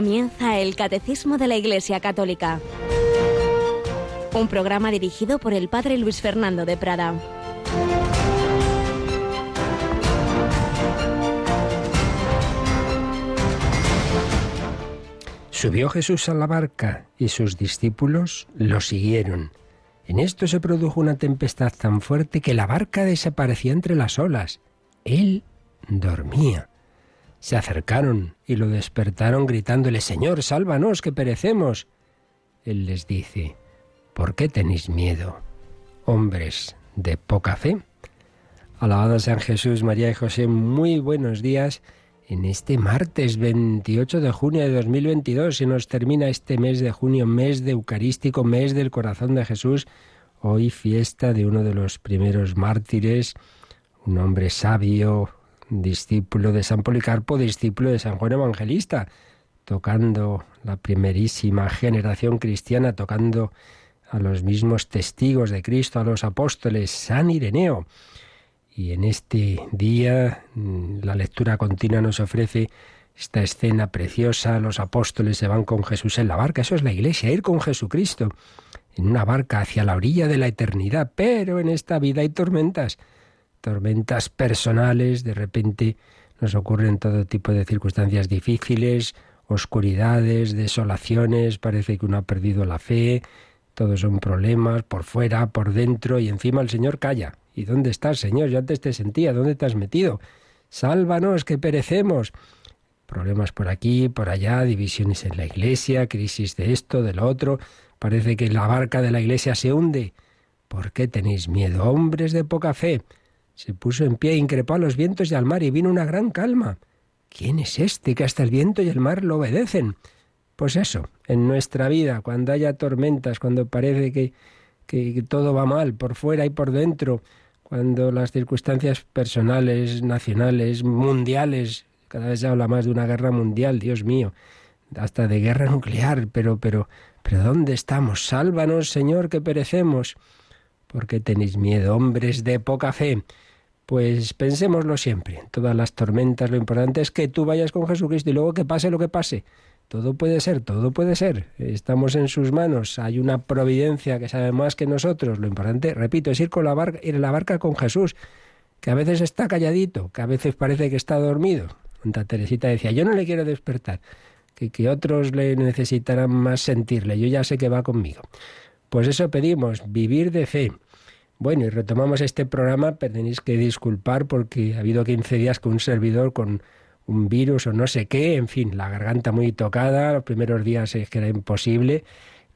Comienza el Catecismo de la Iglesia Católica. Un programa dirigido por el Padre Luis Fernando de Prada. Subió Jesús a la barca y sus discípulos lo siguieron. En esto se produjo una tempestad tan fuerte que la barca desaparecía entre las olas. Él dormía. Se acercaron y lo despertaron gritándole, Señor, sálvanos, que perecemos. Él les dice, ¿por qué tenéis miedo, hombres de poca fe? Alabado San Jesús, María y José, muy buenos días. En este martes 28 de junio de 2022 se nos termina este mes de junio, mes de Eucarístico, mes del corazón de Jesús. Hoy fiesta de uno de los primeros mártires, un hombre sabio, discípulo de San Policarpo, discípulo de San Juan Evangelista, tocando la primerísima generación cristiana, tocando a los mismos testigos de Cristo, a los apóstoles, San Ireneo. Y en este día mm, la lectura continua nos ofrece esta escena preciosa, los apóstoles se van con Jesús en la barca, eso es la iglesia, ir con Jesucristo en una barca hacia la orilla de la eternidad, pero en esta vida hay tormentas tormentas personales, de repente nos ocurren todo tipo de circunstancias difíciles, oscuridades, desolaciones, parece que uno ha perdido la fe, todos son problemas, por fuera, por dentro, y encima el Señor calla. ¿Y dónde estás, Señor? Yo antes te sentía, ¿dónde te has metido? Sálvanos, que perecemos. Problemas por aquí, por allá, divisiones en la iglesia, crisis de esto, de lo otro. Parece que la barca de la iglesia se hunde. ¿Por qué tenéis miedo, hombres de poca fe? Se puso en pie, increpó a los vientos y al mar y vino una gran calma. ¿Quién es este que hasta el viento y el mar lo obedecen? Pues eso, en nuestra vida, cuando haya tormentas, cuando parece que, que todo va mal por fuera y por dentro, cuando las circunstancias personales, nacionales, mundiales, cada vez se habla más de una guerra mundial, Dios mío, hasta de guerra nuclear, pero, pero, pero ¿dónde estamos? Sálvanos, Señor, que perecemos. ¿Por qué tenéis miedo, hombres de poca fe? Pues pensémoslo siempre. Todas las tormentas lo importante es que tú vayas con Jesucristo y luego que pase lo que pase. Todo puede ser, todo puede ser. Estamos en sus manos. Hay una providencia que sabe más que nosotros. Lo importante, repito, es ir con la barca, ir en la barca con Jesús, que a veces está calladito, que a veces parece que está dormido. Santa Teresita decía, yo no le quiero despertar, que, que otros le necesitarán más sentirle. Yo ya sé que va conmigo. Pues eso pedimos, vivir de fe. Bueno, y retomamos este programa, pero tenéis que disculpar porque ha habido 15 días con un servidor con un virus o no sé qué, en fin, la garganta muy tocada, los primeros días es que era imposible,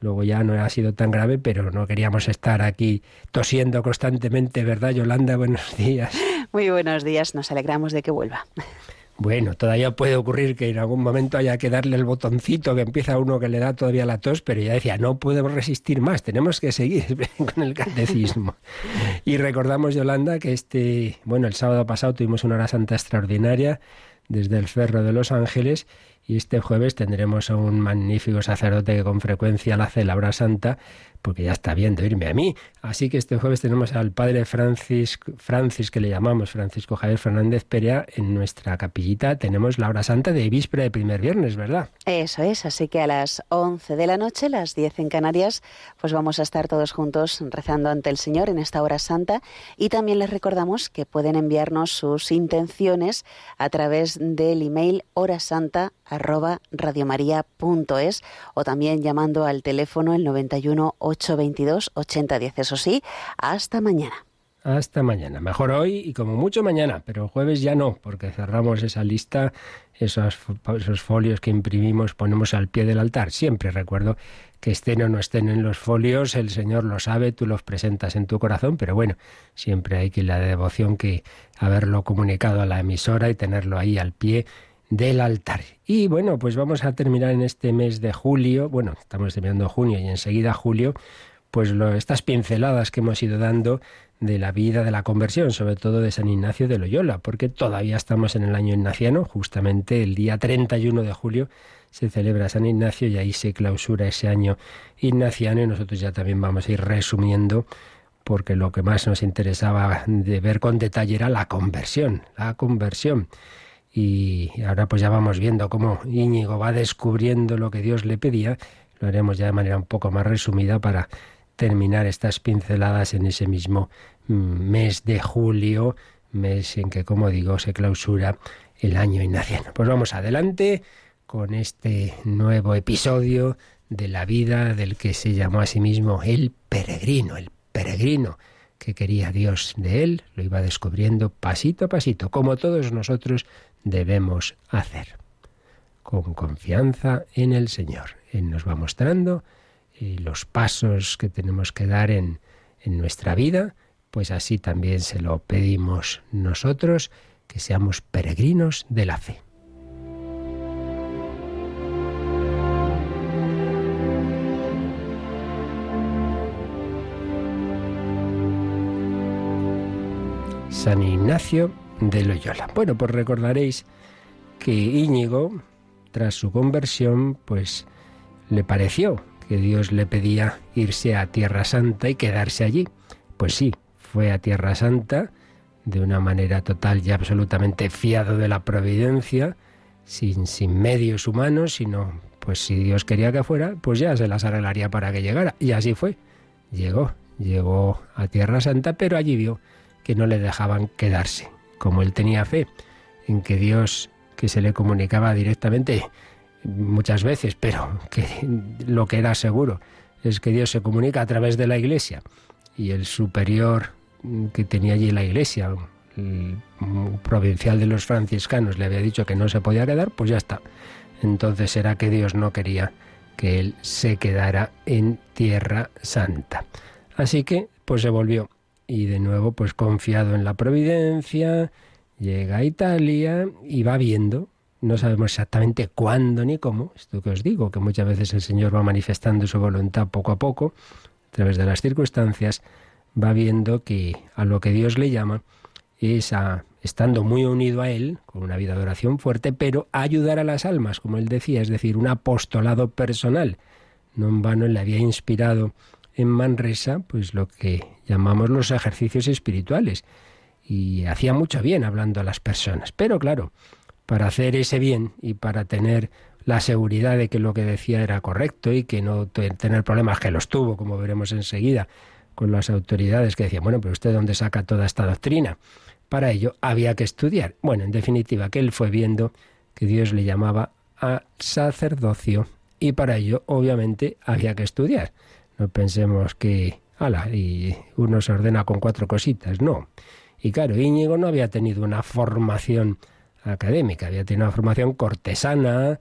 luego ya no ha sido tan grave, pero no queríamos estar aquí tosiendo constantemente, ¿verdad, Yolanda? Buenos días. Muy buenos días, nos alegramos de que vuelva. Bueno, todavía puede ocurrir que en algún momento haya que darle el botoncito que empieza uno que le da todavía la tos, pero ya decía, no podemos resistir más, tenemos que seguir con el catecismo. y recordamos, Yolanda, que este, bueno, el sábado pasado tuvimos una hora santa extraordinaria desde el Ferro de Los Ángeles y este jueves tendremos a un magnífico sacerdote que con frecuencia la hace la hora santa porque ya está bien de irme a mí. Así que este jueves tenemos al padre Francis, que le llamamos Francisco Javier Fernández Perea, en nuestra capillita tenemos la hora santa de víspera de primer viernes, ¿verdad? Eso es, así que a las 11 de la noche, las 10 en Canarias, pues vamos a estar todos juntos rezando ante el Señor en esta hora santa y también les recordamos que pueden enviarnos sus intenciones a través del email horasanta arroba radiomaria.es o también llamando al teléfono el 91 822 8010. Eso sí, hasta mañana. Hasta mañana. Mejor hoy y como mucho mañana, pero jueves ya no, porque cerramos esa lista, esos, esos folios que imprimimos, ponemos al pie del altar. Siempre recuerdo que estén o no estén en los folios, el Señor lo sabe, tú los presentas en tu corazón, pero bueno, siempre hay que la devoción que haberlo comunicado a la emisora y tenerlo ahí al pie del altar. Y bueno, pues vamos a terminar en este mes de julio, bueno, estamos terminando junio y enseguida julio, pues lo, estas pinceladas que hemos ido dando de la vida de la conversión, sobre todo de San Ignacio de Loyola, porque todavía estamos en el año ignaciano, justamente el día 31 de julio se celebra San Ignacio y ahí se clausura ese año ignaciano y nosotros ya también vamos a ir resumiendo porque lo que más nos interesaba de ver con detalle era la conversión, la conversión. Y ahora pues ya vamos viendo cómo Íñigo va descubriendo lo que Dios le pedía. Lo haremos ya de manera un poco más resumida para terminar estas pinceladas en ese mismo mm, mes de julio, mes en que, como digo, se clausura el año ignaciano. Pues vamos adelante con este nuevo episodio de la vida del que se llamó a sí mismo el peregrino, el peregrino que quería Dios de él, lo iba descubriendo pasito a pasito, como todos nosotros debemos hacer. Con confianza en el Señor. Él nos va mostrando eh, los pasos que tenemos que dar en, en nuestra vida, pues así también se lo pedimos nosotros, que seamos peregrinos de la fe. San Ignacio de Loyola. Bueno, pues recordaréis que Íñigo, tras su conversión, pues le pareció que Dios le pedía irse a Tierra Santa y quedarse allí. Pues sí, fue a Tierra Santa de una manera total y absolutamente fiado de la providencia, sin, sin medios humanos, sino pues si Dios quería que fuera, pues ya se las arreglaría para que llegara. Y así fue. Llegó, llegó a Tierra Santa, pero allí vio que no le dejaban quedarse. Como él tenía fe en que Dios, que se le comunicaba directamente muchas veces, pero que lo que era seguro es que Dios se comunica a través de la iglesia. Y el superior que tenía allí la iglesia, el provincial de los franciscanos, le había dicho que no se podía quedar, pues ya está. Entonces era que Dios no quería que él se quedara en tierra santa. Así que, pues se volvió y de nuevo pues confiado en la providencia, llega a Italia y va viendo, no sabemos exactamente cuándo ni cómo, esto que os digo, que muchas veces el Señor va manifestando su voluntad poco a poco, a través de las circunstancias, va viendo que a lo que Dios le llama es a, estando muy unido a Él, con una vida de oración fuerte, pero a ayudar a las almas, como él decía, es decir, un apostolado personal. No en vano le había inspirado en Manresa, pues lo que llamamos los ejercicios espirituales. Y hacía mucho bien hablando a las personas. Pero claro, para hacer ese bien y para tener la seguridad de que lo que decía era correcto y que no tener problemas que los tuvo, como veremos enseguida, con las autoridades que decían, bueno, pero usted dónde saca toda esta doctrina. Para ello había que estudiar. Bueno, en definitiva, que él fue viendo que Dios le llamaba a sacerdocio y para ello obviamente había que estudiar. No pensemos que, y uno se ordena con cuatro cositas, no. Y claro, Íñigo no había tenido una formación académica, había tenido una formación cortesana,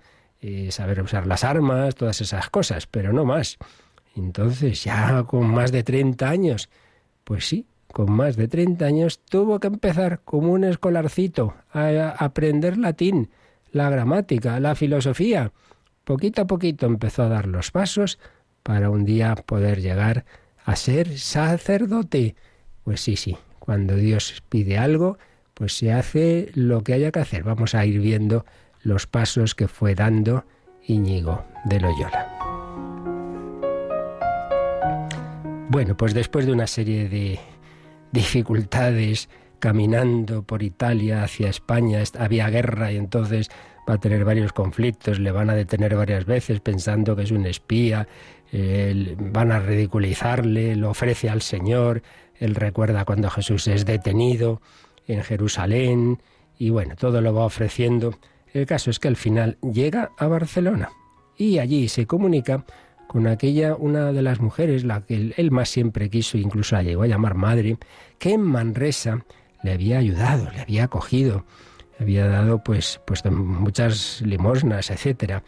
saber usar las armas, todas esas cosas, pero no más. Entonces, ya con más de 30 años, pues sí, con más de 30 años tuvo que empezar como un escolarcito a aprender latín, la gramática, la filosofía. Poquito a poquito empezó a dar los pasos para un día poder llegar a ser sacerdote. Pues sí, sí, cuando Dios pide algo, pues se hace lo que haya que hacer. Vamos a ir viendo los pasos que fue dando Íñigo de Loyola. Bueno, pues después de una serie de dificultades caminando por Italia hacia España, había guerra y entonces va a tener varios conflictos, le van a detener varias veces pensando que es un espía, van a ridiculizarle, lo ofrece al Señor, él recuerda cuando Jesús es detenido en Jerusalén y bueno, todo lo va ofreciendo. El caso es que al final llega a Barcelona y allí se comunica con aquella, una de las mujeres, la que él más siempre quiso, incluso la llegó a llamar madre, que en Manresa le había ayudado, le había acogido, le había dado pues, pues muchas limosnas, etcétera.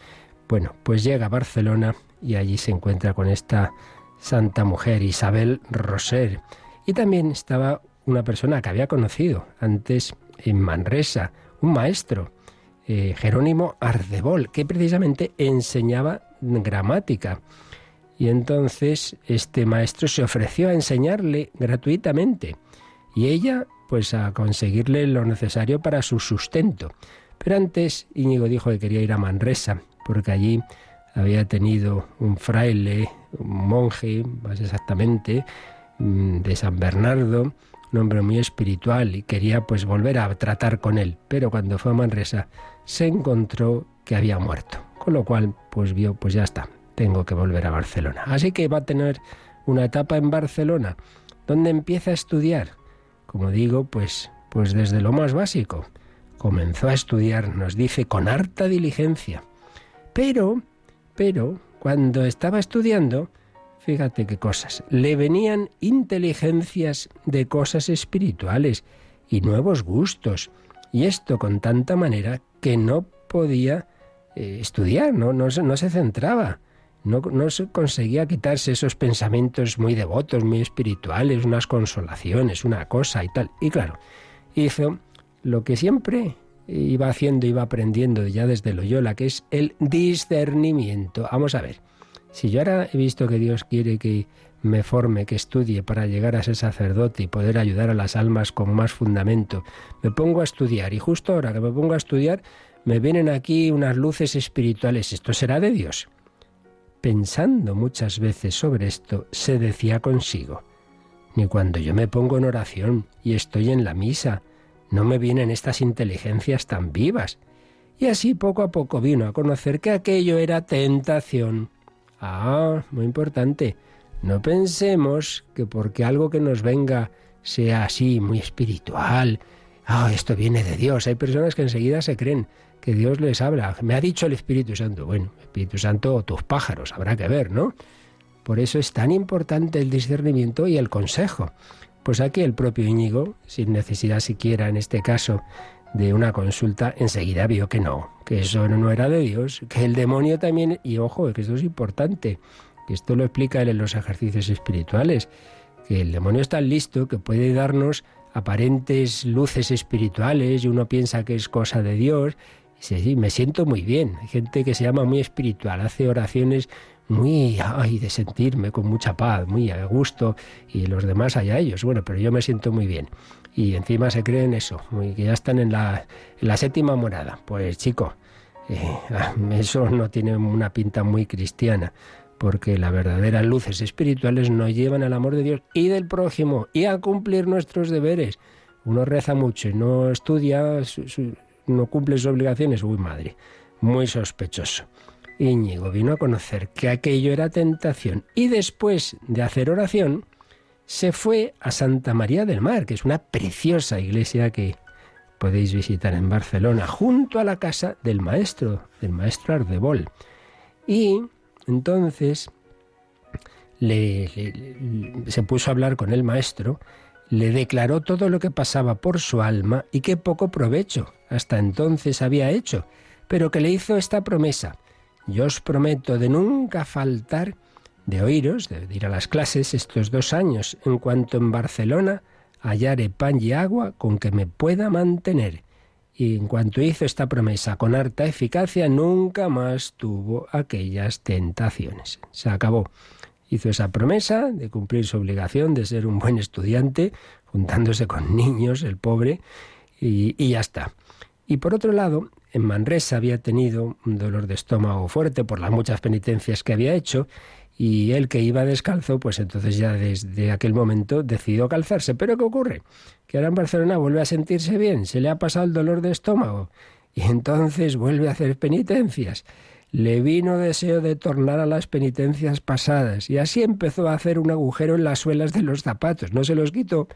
Bueno, pues llega a Barcelona y allí se encuentra con esta santa mujer, Isabel Roser. Y también estaba una persona que había conocido antes en Manresa, un maestro, eh, Jerónimo Ardebol, que precisamente enseñaba gramática. Y entonces este maestro se ofreció a enseñarle gratuitamente y ella pues a conseguirle lo necesario para su sustento. Pero antes Íñigo dijo que quería ir a Manresa, porque allí había tenido un fraile, un monje, más exactamente, mm, de San Bernardo, un hombre muy espiritual y quería pues volver a tratar con él, pero cuando fue a Manresa se encontró que había muerto, con lo cual pues vio pues ya está, tengo que volver a Barcelona. Así que va a tener una etapa en Barcelona donde empieza a estudiar, como digo, pues pues desde lo más básico. Comenzó a estudiar, nos dice, con harta diligencia. Pero, pero, cuando estaba estudiando, Fíjate qué cosas. Le venían inteligencias de cosas espirituales y nuevos gustos. Y esto con tanta manera que no podía eh, estudiar, no, no, no, se centraba. No, no se conseguía quitarse esos pensamientos muy devotos, muy espirituales, unas consolaciones, una cosa y tal. Y claro, hizo lo que siempre iba haciendo, iba aprendiendo ya desde Loyola, que es el discernimiento. Vamos a ver. Si yo ahora he visto que Dios quiere que me forme, que estudie para llegar a ser sacerdote y poder ayudar a las almas con más fundamento, me pongo a estudiar y justo ahora que me pongo a estudiar me vienen aquí unas luces espirituales. ¿Esto será de Dios? Pensando muchas veces sobre esto, se decía consigo, ni cuando yo me pongo en oración y estoy en la misa, no me vienen estas inteligencias tan vivas. Y así poco a poco vino a conocer que aquello era tentación Ah, muy importante. No pensemos que porque algo que nos venga sea así, muy espiritual, ah, esto viene de Dios. Hay personas que enseguida se creen que Dios les habla. Me ha dicho el Espíritu Santo. Bueno, Espíritu Santo o tus pájaros, habrá que ver, ¿no? Por eso es tan importante el discernimiento y el consejo. Pues aquí el propio Íñigo, sin necesidad siquiera en este caso de una consulta, enseguida vio que no, que eso no era de Dios, que el demonio también, y ojo, que esto es importante, que esto lo explica él en los ejercicios espirituales, que el demonio está listo que puede darnos aparentes luces espirituales y uno piensa que es cosa de Dios. Y sí, me siento muy bien. Hay gente que se llama muy espiritual, hace oraciones muy ay, de sentirme con mucha paz, muy a gusto, y los demás allá ellos. Bueno, pero yo me siento muy bien y encima se creen eso, que ya están en la, séptima morada. Pues chico, eh, eso no tiene una pinta muy cristiana, porque las verdaderas luces espirituales nos llevan al amor de Dios y del prójimo y a cumplir nuestros deberes. Uno reza mucho y no estudia, no cumple sus obligaciones, uy madre, muy sospechoso. Íñigo vino a conocer que aquello era tentación y después de hacer oración, se fue a Santa María del Mar, que es una preciosa iglesia que podéis visitar en Barcelona, junto a la casa del maestro, del maestro Ardebol. Y entonces se puso a hablar con el maestro, le declaró todo lo que pasaba por su alma y qué poco provecho hasta entonces había hecho, pero que le hizo esta promesa. Yo os prometo de nunca faltar de oíros, de ir a las clases estos dos años, en cuanto en Barcelona hallare pan y agua con que me pueda mantener. Y en cuanto hizo esta promesa con harta eficacia, nunca más tuvo aquellas tentaciones. Se acabó. Hizo esa promesa de cumplir su obligación de ser un buen estudiante, juntándose con niños, el pobre, y, y ya está. Y por otro lado, en Manresa había tenido un dolor de estómago fuerte por las muchas penitencias que había hecho y él que iba descalzo, pues entonces ya desde aquel momento decidió calzarse. Pero ¿qué ocurre? Que ahora en Barcelona vuelve a sentirse bien, se le ha pasado el dolor de estómago y entonces vuelve a hacer penitencias le vino deseo de tornar a las penitencias pasadas y así empezó a hacer un agujero en las suelas de los zapatos. No se los quitó,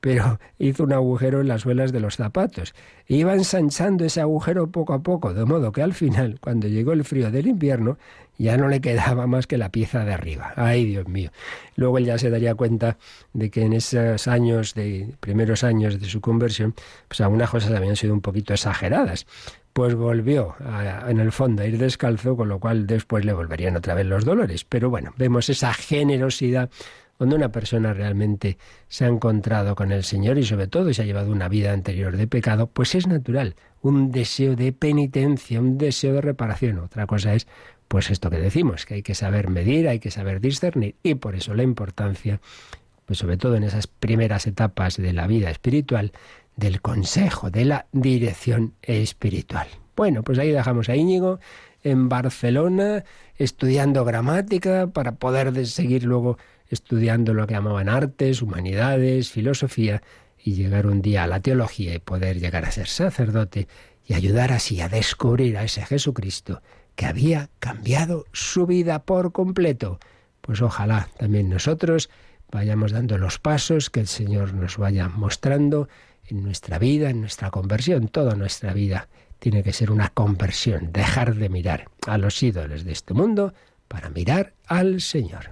pero hizo un agujero en las suelas de los zapatos. Iba ensanchando ese agujero poco a poco, de modo que al final, cuando llegó el frío del invierno, ya no le quedaba más que la pieza de arriba. Ay, Dios mío. Luego él ya se daría cuenta de que en esos años, de primeros años de su conversión, pues algunas cosas habían sido un poquito exageradas pues volvió en el fondo a ir descalzo, con lo cual después le volverían otra vez los dolores. Pero bueno, vemos esa generosidad donde una persona realmente se ha encontrado con el Señor y sobre todo se ha llevado una vida anterior de pecado, pues es natural, un deseo de penitencia, un deseo de reparación. Otra cosa es, pues esto que decimos, que hay que saber medir, hay que saber discernir y por eso la importancia, pues sobre todo en esas primeras etapas de la vida espiritual, del consejo, de la dirección espiritual. Bueno, pues ahí dejamos a Íñigo en Barcelona estudiando gramática para poder seguir luego estudiando lo que llamaban artes, humanidades, filosofía y llegar un día a la teología y poder llegar a ser sacerdote y ayudar así a descubrir a ese Jesucristo que había cambiado su vida por completo. Pues ojalá también nosotros vayamos dando los pasos que el Señor nos vaya mostrando en nuestra vida, en nuestra conversión, toda nuestra vida tiene que ser una conversión, dejar de mirar a los ídolos de este mundo para mirar al Señor.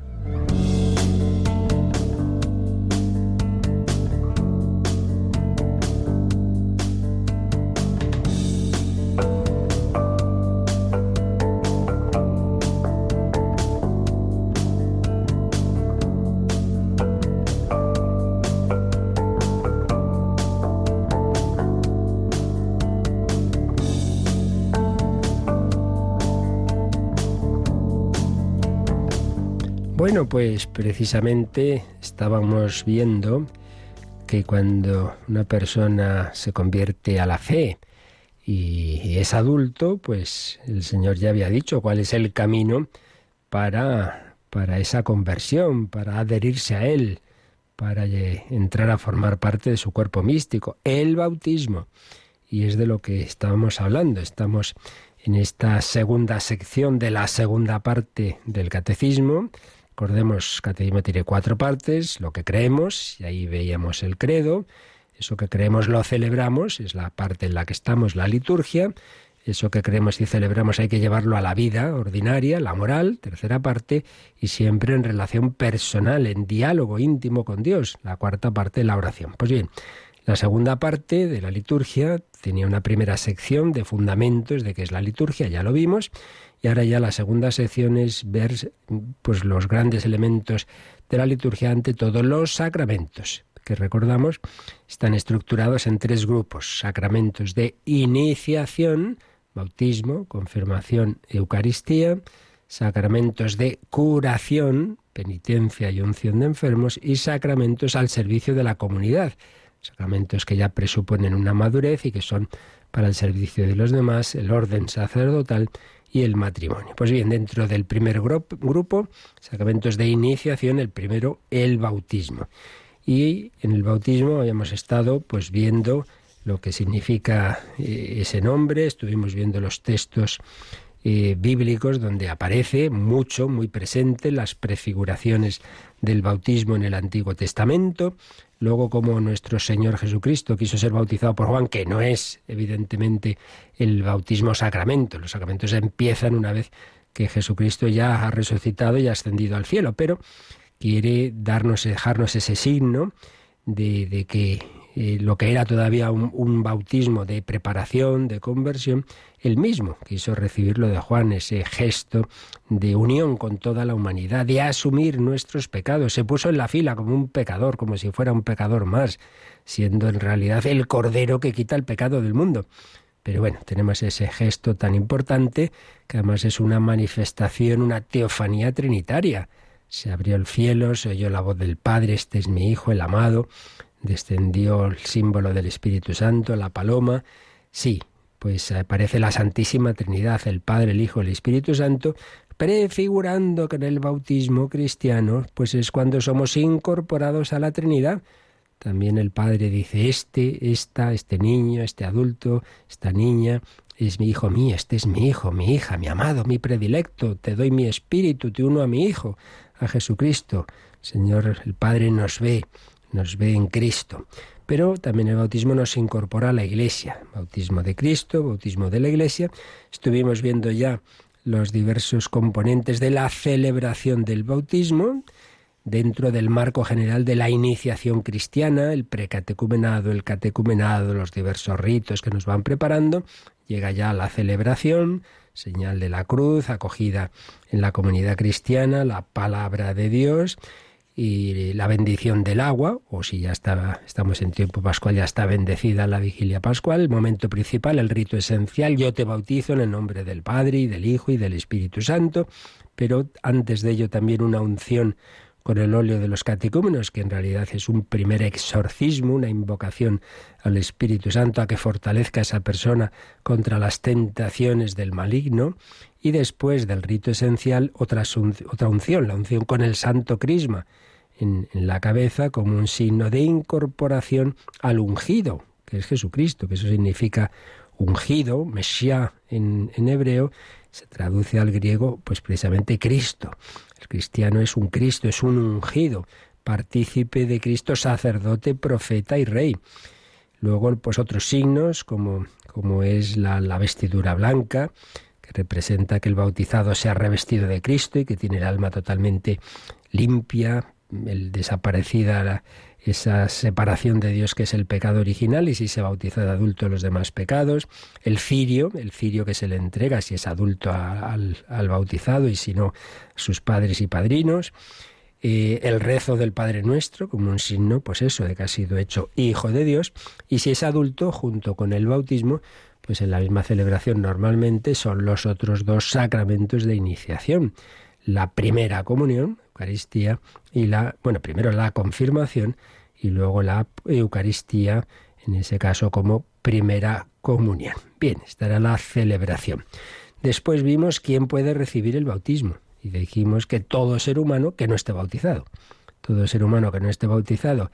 Bueno, pues precisamente estábamos viendo que cuando una persona se convierte a la fe y es adulto, pues el Señor ya había dicho cuál es el camino para, para esa conversión, para adherirse a Él, para entrar a formar parte de su cuerpo místico, el bautismo. Y es de lo que estábamos hablando. Estamos en esta segunda sección de la segunda parte del catecismo Recordemos, Catecismo tiene cuatro partes, lo que creemos, y ahí veíamos el credo, eso que creemos lo celebramos, es la parte en la que estamos, la liturgia, eso que creemos y celebramos hay que llevarlo a la vida ordinaria, la moral, tercera parte, y siempre en relación personal, en diálogo íntimo con Dios, la cuarta parte, la oración. Pues bien, la segunda parte de la liturgia tenía una primera sección de fundamentos de qué es la liturgia, ya lo vimos, y ahora ya la segunda sección es ver pues, los grandes elementos de la liturgia ante todos los sacramentos, que recordamos están estructurados en tres grupos. Sacramentos de iniciación, bautismo, confirmación, Eucaristía. Sacramentos de curación, penitencia y unción de enfermos. Y sacramentos al servicio de la comunidad. Sacramentos que ya presuponen una madurez y que son para el servicio de los demás, el orden sacerdotal y el matrimonio. Pues bien, dentro del primer grupo, sacramentos de iniciación, el primero, el bautismo. Y en el bautismo habíamos estado pues viendo lo que significa eh, ese nombre, estuvimos viendo los textos eh, bíblicos donde aparece mucho, muy presente, las prefiguraciones del bautismo en el Antiguo Testamento, Luego, como nuestro Señor Jesucristo quiso ser bautizado por Juan, que no es evidentemente el bautismo sacramento, los sacramentos empiezan una vez que Jesucristo ya ha resucitado y ha ascendido al cielo, pero quiere darnos, dejarnos ese signo de, de que eh, lo que era todavía un, bautismo de preparación, de conversión, él mismo quiso recibirlo de Juan, ese gesto de unión con toda la humanidad, de asumir nuestros pecados. Se puso en la fila como un pecador, como si fuera un pecador más, siendo en realidad el cordero que quita el pecado del mundo. Pero bueno, tenemos ese gesto tan importante que además es una manifestación, una teofanía trinitaria. Se abrió el cielo, se oyó la voz del Padre, este es mi Hijo, el amado descendió el símbolo del Espíritu Santo, la paloma. Sí, pues aparece la Santísima Trinidad, el Padre, el Hijo, el Espíritu Santo, prefigurando que en el bautismo cristiano, pues es cuando somos incorporados a la Trinidad. También el Padre dice, este, esta, este niño, este adulto, esta niña, es mi hijo mío, este es mi hijo, mi hija, mi amado, mi predilecto, te doy mi espíritu, te uno a mi hijo, a Jesucristo. Señor, el Padre nos ve, nos ve en Cristo. Pero también el bautismo nos incorpora a la Iglesia. Bautismo de Cristo, bautismo de la Iglesia. Estuvimos viendo ya los diversos componentes de la celebración del bautismo dentro del marco general de la iniciación cristiana, el precatecumenado, el catecumenado, los diversos ritos que nos van preparando. Llega ya la celebración, señal de la cruz, acogida en la comunidad cristiana, la palabra de Dios y la bendición del agua, o si ya está, estamos en tiempo pascual, ya está bendecida la vigilia pascual, el momento principal, el rito esencial, yo te bautizo en el nombre del Padre y del Hijo y del Espíritu Santo, pero antes de ello también una unción con el óleo de los catecúmenos, que en realidad es un primer exorcismo, una invocación al Espíritu Santo a que fortalezca a esa persona contra las tentaciones del maligno, y después del rito esencial otra, otra unción, la unción con el santo crisma, en, la cabeza como un signo de incorporación al ungido, que es Jesucristo, que eso significa ungido, Mesías en, hebreo, se traduce al griego pues precisamente Cristo. El cristiano es un Cristo, es un ungido, partícipe de Cristo, sacerdote, profeta y rey. Luego, pues otros signos, como, como es la, la vestidura blanca, que representa que el bautizado se ha revestido de Cristo y que tiene el alma totalmente limpia, el desaparecida esa separación de Dios que es el pecado original y si se bautiza de adulto los demás pecados, el cirio, el cirio que se le entrega si es adulto al, bautizado y si no sus padres y padrinos, eh, el rezo del Padre Nuestro como un signo, pues eso, de que ha sido hecho hijo de Dios. Y si es adulto junto con el bautismo, pues en la misma celebración normalmente son los otros dos sacramentos de iniciación. La primera comunión, Eucaristía, y la, bueno, primero la confirmación y luego la Eucaristía, en ese caso como primera comunión. Bien, esta era la celebración. Después vimos quién puede recibir el bautismo y dijimos que todo ser humano que no esté bautizado, todo ser humano que no esté bautizado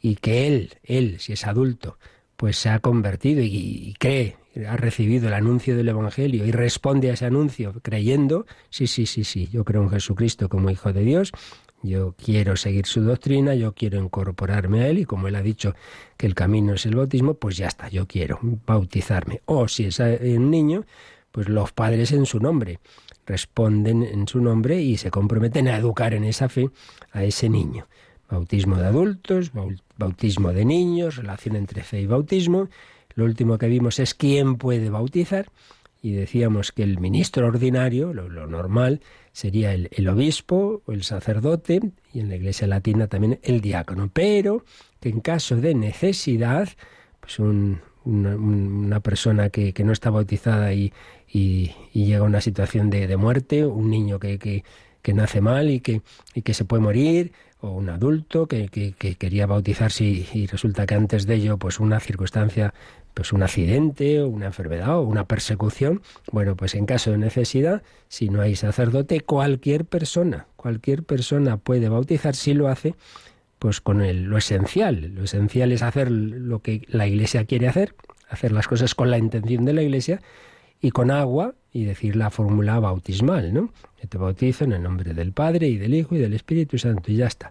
y que él, él, si es adulto, pues se ha convertido y, y cree, ha recibido el anuncio del Evangelio y responde a ese anuncio creyendo, sí, sí, sí, sí, yo creo en Jesucristo como Hijo de Dios yo quiero seguir su doctrina, yo quiero incorporarme a él y como él ha dicho que el camino es el bautismo, pues ya está, yo quiero bautizarme. O si es un niño, pues los padres en su nombre responden en su nombre y se comprometen a educar en esa fe a ese niño. Bautismo de adultos, bautismo de niños, relación entre fe y bautismo. Lo último que vimos es quién puede bautizar y decíamos que el ministro ordinario, lo, normal, sería el, obispo o el sacerdote y en la iglesia latina también el diácono, pero que en caso de necesidad, pues una, persona que, no está bautizada y, llega a una situación de, muerte, un niño que, nace mal y que, se puede morir, o un adulto que, quería bautizarse y, resulta que antes de ello, pues una circunstancia pues un accidente o una enfermedad o una persecución, bueno, pues en caso de necesidad, si no hay sacerdote, cualquier persona, cualquier persona puede bautizar si lo hace pues con el, lo esencial. Lo esencial es hacer lo que la Iglesia quiere hacer, hacer las cosas con la intención de la Iglesia y con agua y decir la fórmula bautismal, ¿no? Yo te bautizo en el nombre del Padre y del Hijo y del Espíritu Santo y ya está.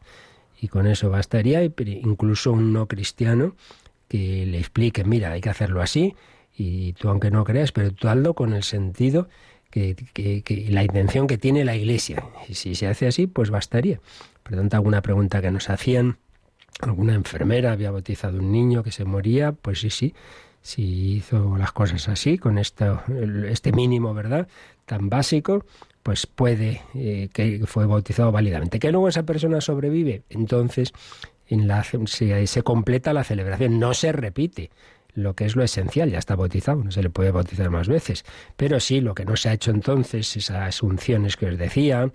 Y con eso bastaría, incluso un no cristiano que le explique, mira, hay que hacerlo así, y tú aunque no creas, pero tú hazlo con el sentido que, que, la intención que tiene la Iglesia. Y si se hace así, pues bastaría. Por tanto, alguna pregunta que nos hacían, alguna enfermera había bautizado un niño que se moría, pues sí, sí, si hizo las cosas así, con este mínimo, ¿verdad? Tan básico, pues puede eh, que fue bautizado válidamente. Que luego esa persona sobrevive, entonces en la, se, se completa la celebración, no se repite lo que es lo esencial, ya está bautizado, no se le puede bautizar más veces. Pero sí, lo que no se ha hecho entonces, esas unciones que os decía,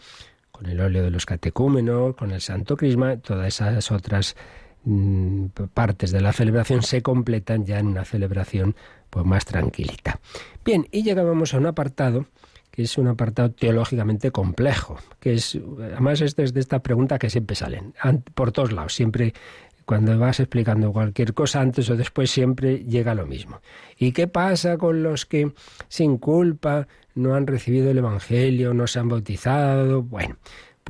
con el óleo de los catecúmenos, con el santo crisma, todas esas otras mm, partes de la celebración se completan ya en una celebración pues más tranquilita. Bien, y llegábamos a un apartado es un apartado teológicamente complejo, que es, además esto es de esta pregunta que siempre salen, por todos lados, siempre cuando vas explicando cualquier cosa antes o después siempre llega lo mismo. ¿Y qué pasa con los que sin culpa no han recibido el Evangelio, no se han bautizado? Bueno,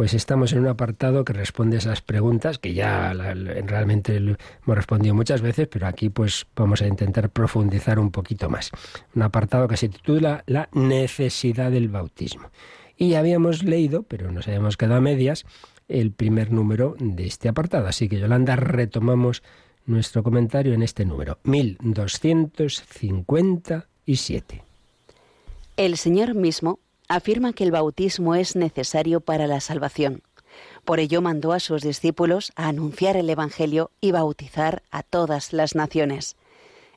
pues estamos en un apartado que responde a esas preguntas que ya realmente hemos respondido muchas veces, pero aquí pues vamos a intentar profundizar un poquito más. Un apartado que se titula La necesidad del bautismo. Y habíamos leído, pero nos habíamos quedado a medias, el primer número de este apartado. Así que Yolanda, retomamos nuestro comentario en este número, 1257. El Señor mismo afirma que el bautismo es necesario para la salvación. Por ello mandó a sus discípulos a anunciar el Evangelio y bautizar a todas las naciones.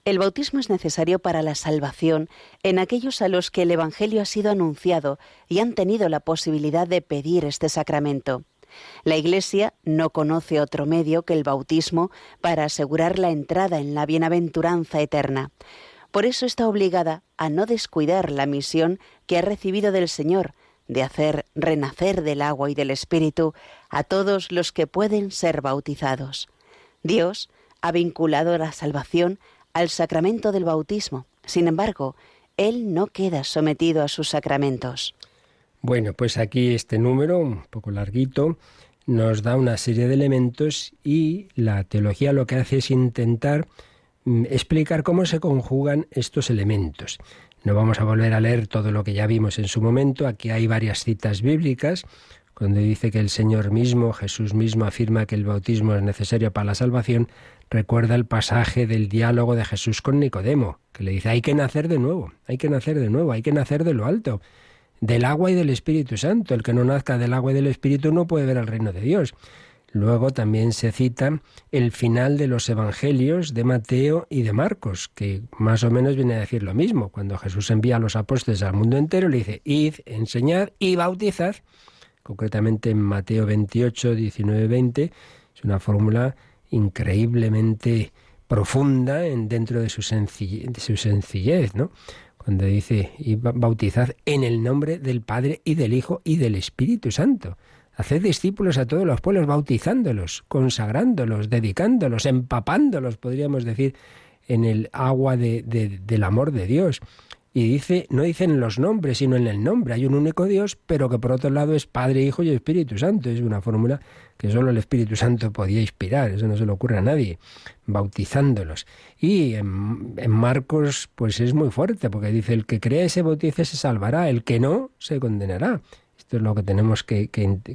El bautismo es necesario para la salvación en aquellos a los que el Evangelio ha sido anunciado y han tenido la posibilidad de pedir este sacramento. La Iglesia no conoce otro medio que el bautismo para asegurar la entrada en la bienaventuranza eterna. Por eso está obligada a no descuidar la misión que ha recibido del Señor de hacer renacer del agua y del Espíritu a todos los que pueden ser bautizados. Dios ha vinculado la salvación al sacramento del bautismo. Sin embargo, Él no queda sometido a sus sacramentos. Bueno, pues aquí este número, un poco larguito, nos da una serie de elementos y la teología lo que hace es intentar explicar cómo se conjugan estos elementos. No vamos a volver a leer todo lo que ya vimos en su momento. Aquí hay varias citas bíblicas, cuando dice que el Señor mismo, Jesús mismo, afirma que el bautismo es necesario para la salvación, recuerda el pasaje del diálogo de Jesús con Nicodemo, que le dice, hay que nacer de nuevo, hay que nacer de nuevo, hay que nacer de lo alto, del agua y del Espíritu Santo. El que no nazca del agua y del Espíritu no puede ver el reino de Dios. Luego también se cita el final de los evangelios de Mateo y de Marcos, que más o menos viene a decir lo mismo. Cuando Jesús envía a los apóstoles al mundo entero, le dice, id, enseñad y bautizad. Concretamente en Mateo 28, 19, 20, es una fórmula increíblemente profunda en, dentro de su, sencillez, de su sencillez, ¿no? Cuando dice, y bautizad en el nombre del Padre y del Hijo y del Espíritu Santo. Haced discípulos a todos los pueblos, bautizándolos, consagrándolos, dedicándolos, empapándolos, podríamos decir, en el agua del amor de Dios. Y dice, no dicen los nombres, sino en el nombre. Hay un único Dios, pero que por otro lado es Padre, Hijo y Espíritu Santo. Es una fórmula que solo el Espíritu Santo podía inspirar, eso no se le ocurre a nadie, bautizándolos. Y en, en Marcos, pues es muy fuerte, porque dice, el que cree y se bautice se salvará, el que no se condenará. Esto es lo que tenemos que,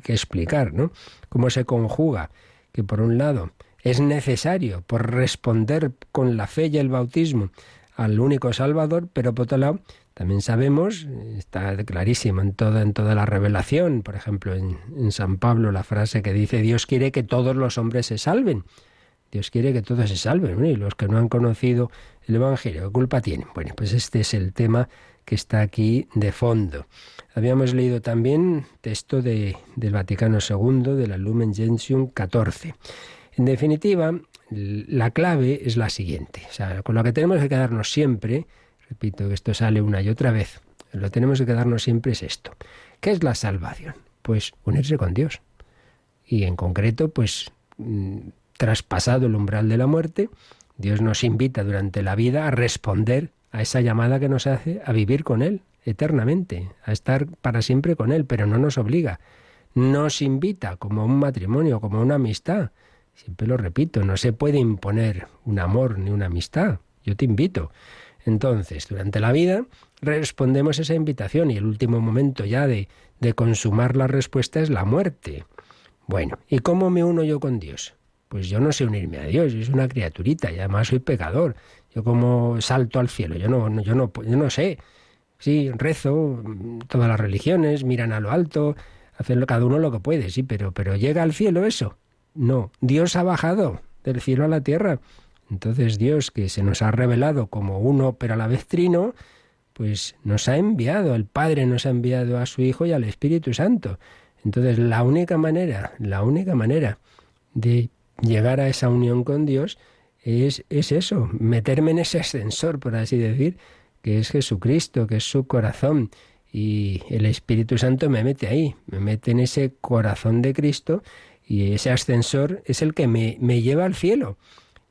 explicar, ¿no? Cómo se conjuga que por un lado es necesario por responder con la fe y el bautismo al único Salvador, pero por otro lado también sabemos, está clarísimo en toda, en toda la revelación, por ejemplo en, en, San Pablo la frase que dice Dios quiere que todos los hombres se salven. Dios quiere que todos se salven, y los que no han conocido el Evangelio, ¿qué culpa tienen? Bueno, pues este es el tema que está aquí de fondo. Habíamos leído también texto de, del Vaticano II, de la Lumen Gentium 14. En definitiva, la clave es la siguiente. Con lo que tenemos que quedarnos siempre, repito que esto sale una y otra vez, lo tenemos que quedarnos siempre es esto. ¿Qué es la salvación? Pues unirse con Dios. Y en concreto, pues mm, traspasado el umbral de la muerte, Dios nos invita durante la vida a responder a esa llamada que nos hace a vivir con Él eternamente, a estar para siempre con Él, pero no nos obliga. Nos invita como un matrimonio, como una amistad. Siempre lo repito, no se puede imponer un amor ni una amistad. Yo te invito. Entonces, durante la vida respondemos esa invitación y el último momento ya de, de consumar la respuesta es la muerte. Bueno, ¿y cómo me uno yo con Dios? Pues yo no sé unirme a Dios, yo soy una criaturita y además soy pecador. Como salto al cielo, yo no, yo no, yo no sé. Sí, rezo, todas las religiones miran a lo alto, hacen cada uno lo que puede, sí, pero, pero llega al cielo eso. No, Dios ha bajado del cielo a la tierra. Entonces Dios, que se nos ha revelado como uno, pero a la vez trino, pues nos ha enviado, el Padre nos ha enviado a su Hijo y al Espíritu Santo. Entonces la única manera, la única manera de llegar a esa unión con Dios es, es eso, meterme en ese ascensor, por así decir, que es Jesucristo, que es su corazón. Y el Espíritu Santo me mete ahí, me mete en ese corazón de Cristo y ese ascensor es el que me, me lleva al cielo.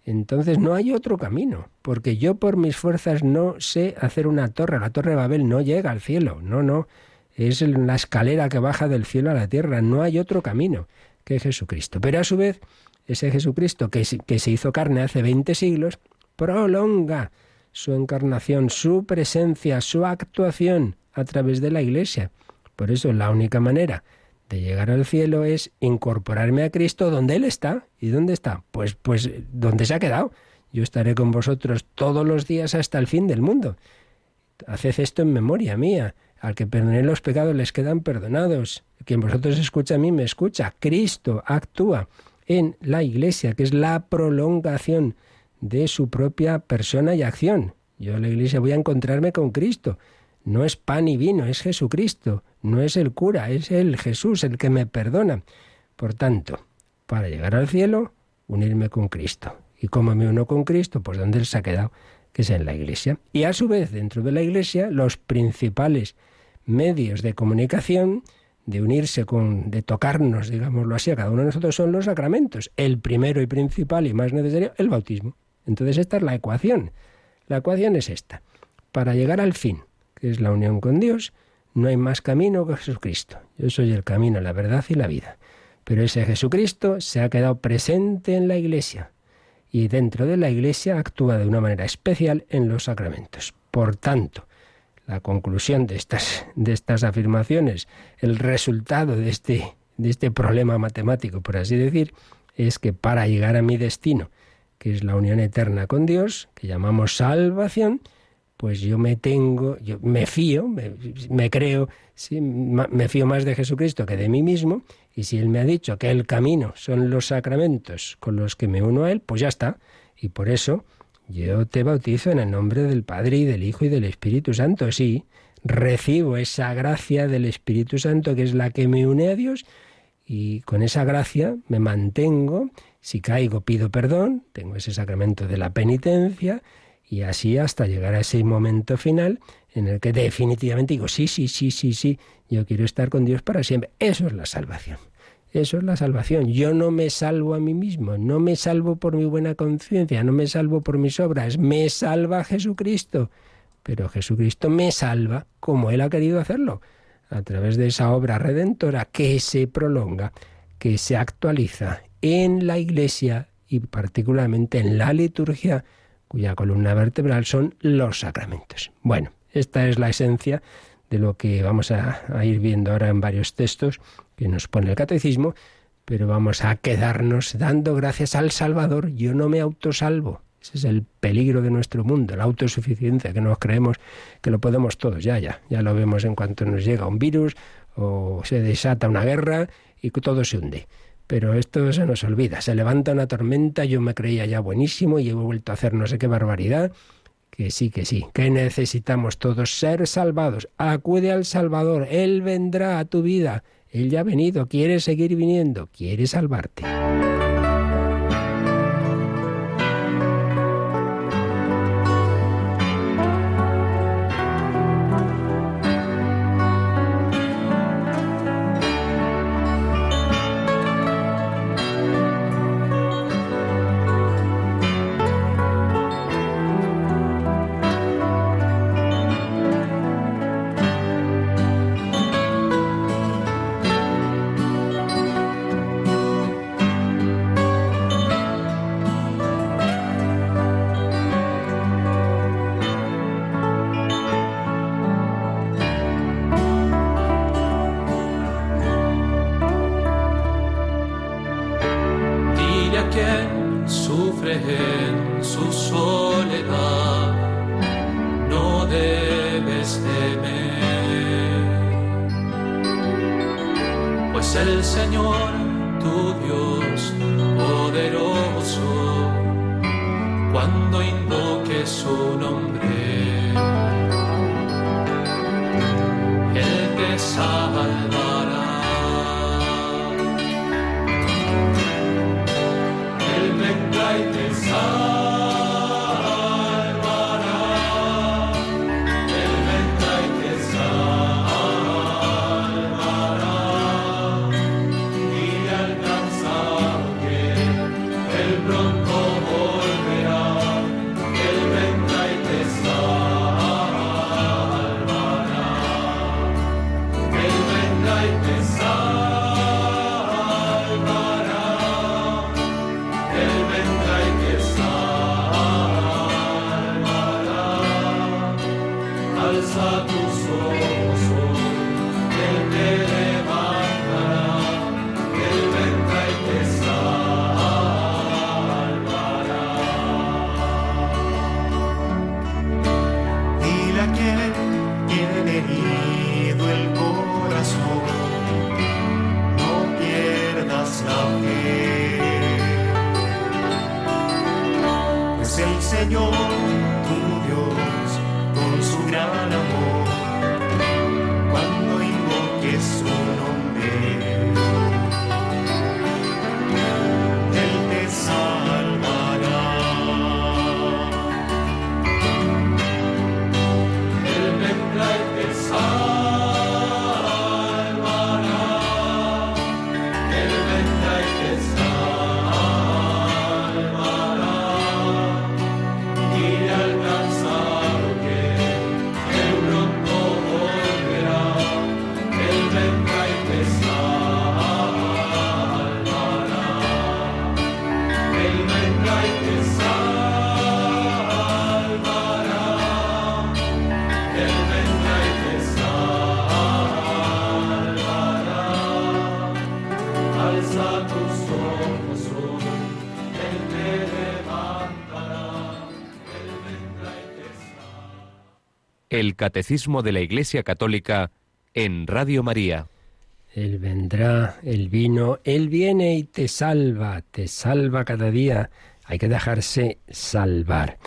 Entonces no hay otro camino, porque yo por mis fuerzas no sé hacer una torre. La torre de Babel no llega al cielo, no, no. Es la escalera que baja del cielo a la tierra. No hay otro camino que Jesucristo. Pero a su vez ese Jesucristo que, que se hizo carne hace 20 siglos, prolonga su encarnación, su presencia, su actuación a través de la Iglesia. Por eso la única manera de llegar al cielo es incorporarme a Cristo donde Él está. ¿Y dónde está? Pues, pues donde se ha quedado. Yo estaré con vosotros todos los días hasta el fin del mundo. Haced esto en memoria mía. Al que perdoné los pecados les quedan perdonados. Quien vosotros escucha a mí me escucha. Cristo actúa en la Iglesia, que es la prolongación de su propia persona y acción. Yo a la Iglesia voy a encontrarme con Cristo. No es pan y vino, es Jesucristo. No es el cura, es el Jesús el que me perdona. Por tanto, para llegar al cielo, unirme con Cristo. ¿Y cómo me uno con Cristo? Pues donde Él se ha quedado, que es en la Iglesia. Y a su vez, dentro de la Iglesia, los principales medios de comunicación, de unirse con, de tocarnos, digámoslo así, a cada uno de nosotros son los sacramentos. El primero y principal y más necesario, el bautismo. Entonces esta es la ecuación. La ecuación es esta. Para llegar al fin, que es la unión con Dios, no hay más camino que Jesucristo. Yo soy el camino, la verdad y la vida. Pero ese Jesucristo se ha quedado presente en la Iglesia y dentro de la Iglesia actúa de una manera especial en los sacramentos. Por tanto, la conclusión de estas, de estas afirmaciones, el resultado de este, de este problema matemático, por así decir, es que para llegar a mi destino, que es la unión eterna con Dios, que llamamos salvación, pues yo me tengo, yo me fío, me, creo, sí, me fío más de Jesucristo que de mí mismo, y si Él me ha dicho que el camino son los sacramentos con los que me uno a Él, pues ya está. Y por eso yo te bautizo en el nombre del Padre y del Hijo y del Espíritu Santo. Sí, recibo esa gracia del Espíritu Santo que es la que me une a Dios y con esa gracia me mantengo. Si caigo pido perdón, tengo ese sacramento de la penitencia y así hasta llegar a ese momento final en el que definitivamente digo, sí, sí, sí, sí, sí, yo quiero estar con Dios para siempre. Eso es la salvación. Eso es la salvación. Yo no me salvo a mí mismo, no me salvo por mi buena conciencia, no me salvo por mis obras, me salva Jesucristo. Pero Jesucristo me salva como Él ha querido hacerlo, a través de esa obra redentora que se prolonga, que se actualiza en la Iglesia y particularmente en la liturgia, cuya columna vertebral son los sacramentos. Bueno, esta es la esencia de lo que vamos a, a ir viendo ahora en varios textos que nos pone el catecismo, pero vamos a quedarnos dando gracias al Salvador. Yo no me autosalvo. Ese es el peligro de nuestro mundo, la autosuficiencia, que nos creemos que lo podemos todos. Ya, ya, ya lo vemos en cuanto nos llega un virus o se desata una guerra y todo se hunde. Pero esto se nos olvida. Se levanta una tormenta, yo me creía ya buenísimo y he vuelto a hacer no sé qué barbaridad. Que sí, que sí, que necesitamos todos ser salvados. Acude al Salvador, Él vendrá a tu vida. Él ya ha venido, quiere seguir viniendo, quiere salvarte. pues el Señor tu Dios poderoso, cuando invoques su nombre, Él te salva. El Catecismo de la Iglesia Católica en Radio María. Él vendrá, Él vino, Él viene y te salva, te salva cada día. Hay que dejarse salvar.